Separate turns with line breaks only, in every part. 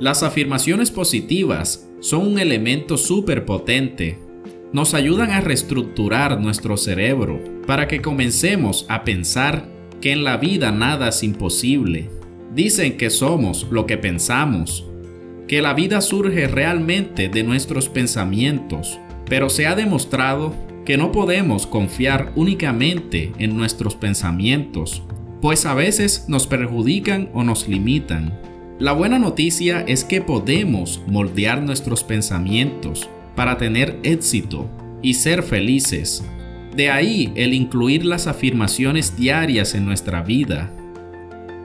Las afirmaciones positivas son un elemento súper potente. Nos ayudan a reestructurar nuestro cerebro para que comencemos a pensar que en la vida nada es imposible. Dicen que somos lo que pensamos, que la vida surge realmente de nuestros pensamientos, pero se ha demostrado que no podemos confiar únicamente en nuestros pensamientos, pues a veces nos perjudican o nos limitan. La buena noticia es que podemos moldear nuestros pensamientos para tener éxito y ser felices. De ahí el incluir las afirmaciones diarias en nuestra vida.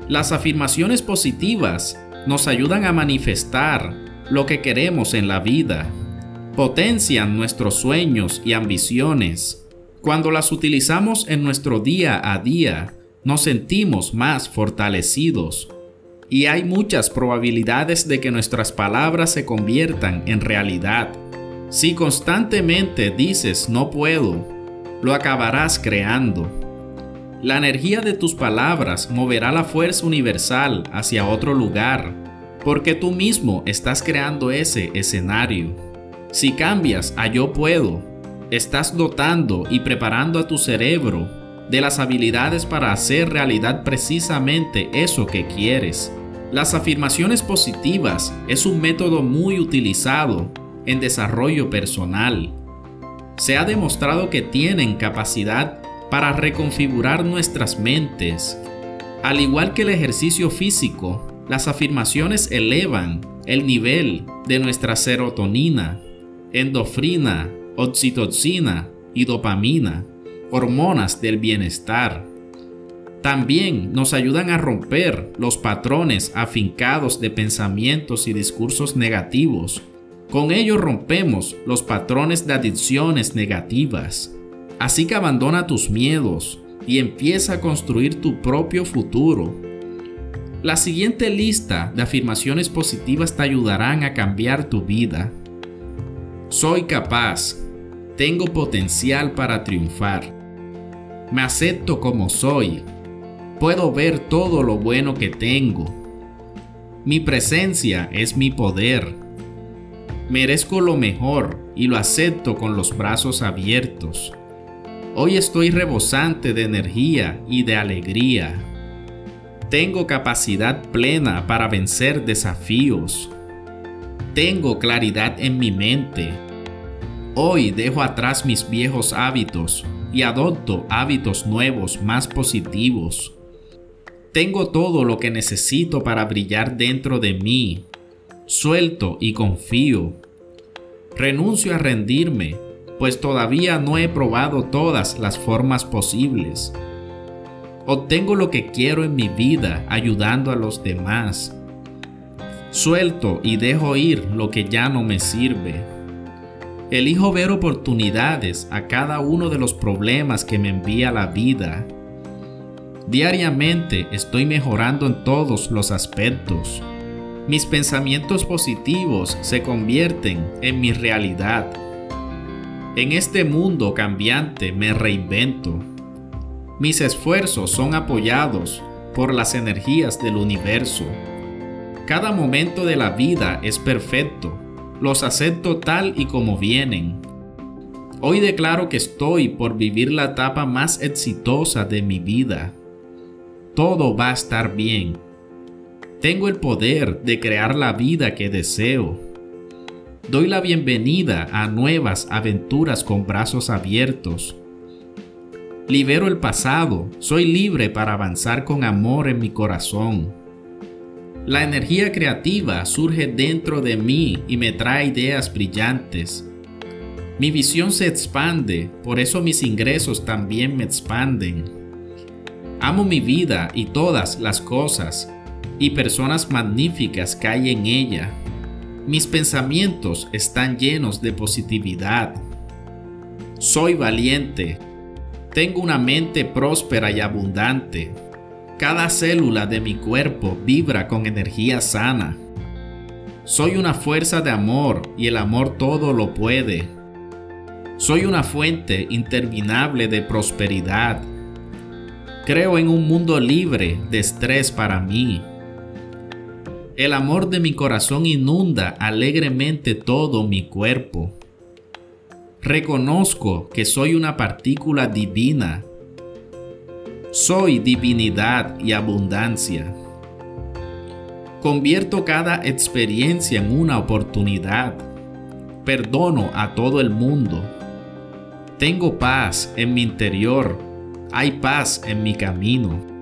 Las afirmaciones positivas nos ayudan a manifestar lo que queremos en la vida, potencian nuestros sueños y ambiciones. Cuando las utilizamos en nuestro día a día, nos sentimos más fortalecidos y hay muchas probabilidades de que nuestras palabras se conviertan en realidad. Si constantemente dices no puedo, lo acabarás creando. La energía de tus palabras moverá la fuerza universal hacia otro lugar, porque tú mismo estás creando ese escenario. Si cambias a yo puedo, estás dotando y preparando a tu cerebro de las habilidades para hacer realidad precisamente eso que quieres. Las afirmaciones positivas es un método muy utilizado en desarrollo personal. Se ha demostrado que tienen capacidad para reconfigurar nuestras mentes. Al igual que el ejercicio físico, las afirmaciones elevan el nivel de nuestra serotonina, endofrina, oxitocina y dopamina, hormonas del bienestar. También nos ayudan a romper los patrones afincados de pensamientos y discursos negativos. Con ello rompemos los patrones de adicciones negativas. Así que abandona tus miedos y empieza a construir tu propio futuro. La siguiente lista de afirmaciones positivas te ayudarán a cambiar tu vida. Soy capaz. Tengo potencial para triunfar. Me acepto como soy puedo ver todo lo bueno que tengo. Mi presencia es mi poder. Merezco lo mejor y lo acepto con los brazos abiertos. Hoy estoy rebosante de energía y de alegría. Tengo capacidad plena para vencer desafíos. Tengo claridad en mi mente. Hoy dejo atrás mis viejos hábitos y adopto hábitos nuevos más positivos. Tengo todo lo que necesito para brillar dentro de mí. Suelto y confío. Renuncio a rendirme, pues todavía no he probado todas las formas posibles. Obtengo lo que quiero en mi vida ayudando a los demás. Suelto y dejo ir lo que ya no me sirve. Elijo ver oportunidades a cada uno de los problemas que me envía la vida Diariamente estoy mejorando en todos los aspectos. Mis pensamientos positivos se convierten en mi realidad. En este mundo cambiante me reinvento. Mis esfuerzos son apoyados por las energías del universo. Cada momento de la vida es perfecto. Los acepto tal y como vienen. Hoy declaro que estoy por vivir la etapa más exitosa de mi vida todo va a estar bien. Tengo el poder de crear la vida que deseo. Doy la bienvenida a nuevas aventuras con brazos abiertos. Libero el pasado, soy libre para avanzar con amor en mi corazón. La energía creativa surge dentro de mí y me trae ideas brillantes. Mi visión se expande, por eso mis ingresos también me expanden. Amo mi vida y todas las cosas y personas magníficas que hay en ella. Mis pensamientos están llenos de positividad. Soy valiente. Tengo una mente próspera y abundante. Cada célula de mi cuerpo vibra con energía sana. Soy una fuerza de amor y el amor todo lo puede. Soy una fuente interminable de prosperidad Creo en un mundo libre de estrés para mí. El amor de mi corazón inunda alegremente todo mi cuerpo. Reconozco que soy una partícula divina. Soy divinidad y abundancia. Convierto cada experiencia en una oportunidad. Perdono a todo el mundo. Tengo paz en mi interior. Hay paz en mi camino.